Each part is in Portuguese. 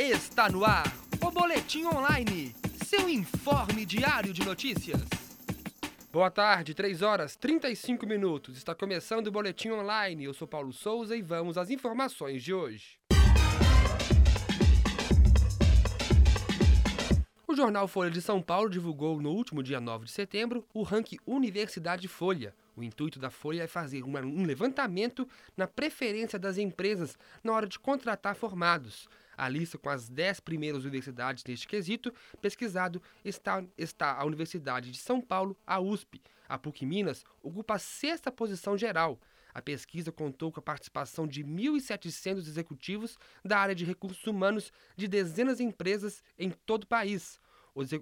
Está no ar o Boletim Online, seu informe diário de notícias. Boa tarde, 3 horas 35 minutos. Está começando o Boletim Online. Eu sou Paulo Souza e vamos às informações de hoje. O jornal Folha de São Paulo divulgou no último dia 9 de setembro o ranking Universidade Folha. O intuito da Folha é fazer um levantamento na preferência das empresas na hora de contratar formados. A lista com as 10 primeiras universidades neste quesito pesquisado está, está a Universidade de São Paulo, a USP. A PUC Minas ocupa a sexta posição geral. A pesquisa contou com a participação de 1.700 executivos da área de recursos humanos de dezenas de empresas em todo o país.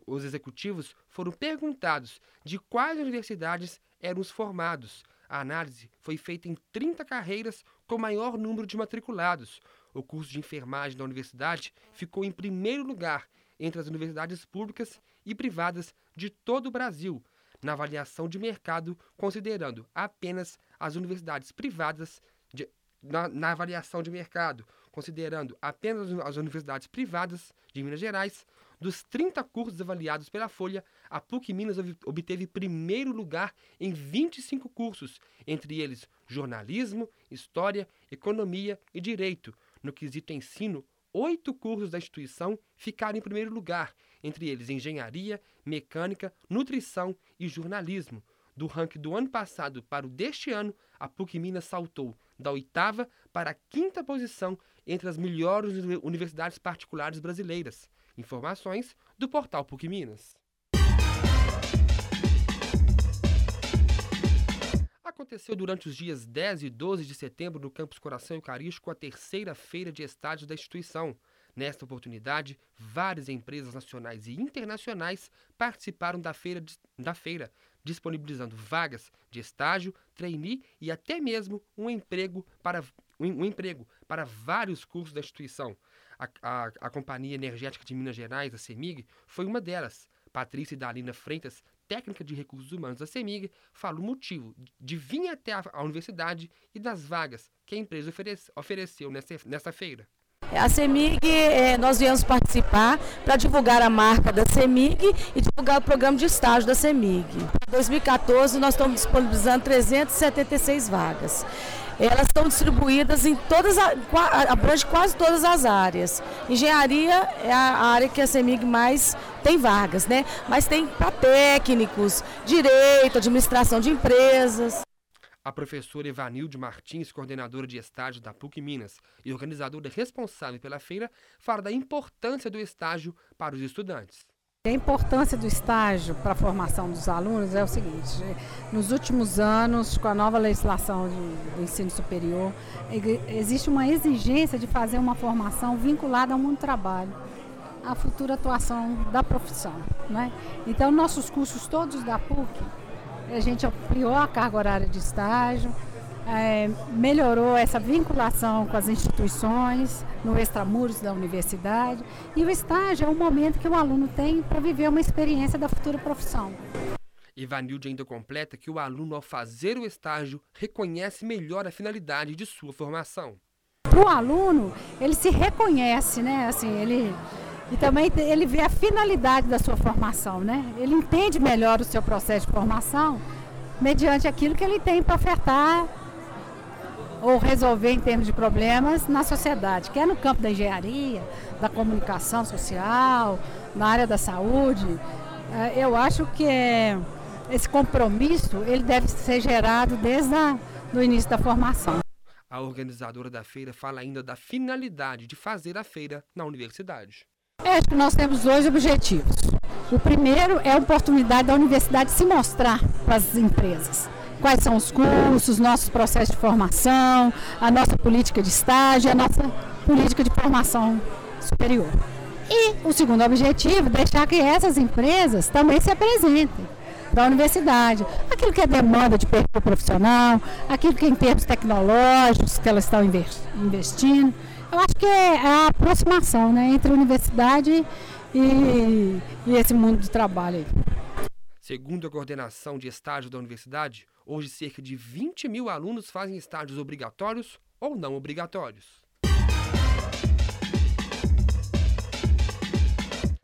Os executivos foram perguntados de quais universidades eram os formados. A análise foi feita em 30 carreiras com maior número de matriculados. O curso de enfermagem da universidade ficou em primeiro lugar entre as universidades públicas e privadas de todo o Brasil, na avaliação de mercado, considerando apenas as universidades privadas de, na, na, avaliação de mercado, considerando apenas as universidades privadas de Minas Gerais, dos 30 cursos avaliados pela Folha, a PUC Minas obteve primeiro lugar em 25 cursos, entre eles jornalismo, história, economia e direito. No quesito ensino, oito cursos da instituição ficaram em primeiro lugar, entre eles engenharia, mecânica, nutrição e jornalismo. Do ranking do ano passado para o deste ano, a PUC Minas saltou da oitava para a quinta posição entre as melhores universidades particulares brasileiras. Informações do portal PUC Minas. Aconteceu durante os dias 10 e 12 de setembro no Campus Coração Eucarístico a terceira feira de estádios da instituição. Nesta oportunidade, várias empresas nacionais e internacionais participaram da feira, da feira, disponibilizando vagas de estágio, trainee e até mesmo um emprego para, um, um emprego para vários cursos da instituição. A, a, a Companhia Energética de Minas Gerais, a CEMIG, foi uma delas. Patrícia Dalina Freitas, técnica de recursos humanos da CEMIG, fala o motivo de vir até a, universidade e das vagas que a empresa oferece, ofereceu nessa, nessa feira. A CEMIG, eh, nós viemos participar para divulgar a marca da CEMIG e divulgar o programa de estágio da CEMIG. Em 2014, nós estamos disponibilizando 376 vagas. Elas estão distribuídas em todas, abrange quase todas as áreas. Engenharia é a área que a CEMIG mais tem vagas, né? Mas tem para técnicos, direito, administração de empresas. A professora Evanilde Martins, coordenadora de estágio da PUC Minas e organizadora responsável pela feira, fala da importância do estágio para os estudantes. A importância do estágio para a formação dos alunos é o seguinte: nos últimos anos, com a nova legislação do ensino superior, existe uma exigência de fazer uma formação vinculada ao mundo do trabalho, à futura atuação da profissão. Né? Então, nossos cursos todos da PUC, a gente ampliou a carga horária de estágio, é, melhorou essa vinculação com as instituições, no extramuros da universidade. E o estágio é o momento que o aluno tem para viver uma experiência da futura profissão. Ivanilde ainda completa que o aluno, ao fazer o estágio, reconhece melhor a finalidade de sua formação. Para o aluno, ele se reconhece, né? Assim, ele e também ele vê a finalidade da sua formação, né? Ele entende melhor o seu processo de formação mediante aquilo que ele tem para ofertar ou resolver em termos de problemas na sociedade, quer no campo da engenharia, da comunicação social, na área da saúde. É, eu acho que esse compromisso ele deve ser gerado desde o início da formação. A organizadora da feira fala ainda da finalidade de fazer a feira na universidade. É, acho que nós temos dois objetivos. O primeiro é a oportunidade da universidade se mostrar para as empresas quais são os cursos, nossos processos de formação, a nossa política de estágio, a nossa política de formação superior. E o segundo objetivo, deixar que essas empresas também se apresentem para a universidade. Aquilo que é demanda de perfil profissional, aquilo que é em termos tecnológicos que elas estão investindo. Eu acho que é a aproximação né, entre a universidade e, e esse mundo do trabalho. Aí. Segundo a coordenação de estágio da universidade, hoje cerca de 20 mil alunos fazem estágios obrigatórios ou não obrigatórios.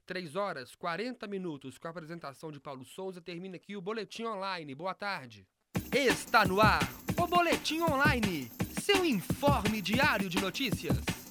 3 horas 40 minutos com a apresentação de Paulo Souza termina aqui o Boletim Online. Boa tarde. Está no ar o Boletim Online, seu informe diário de notícias.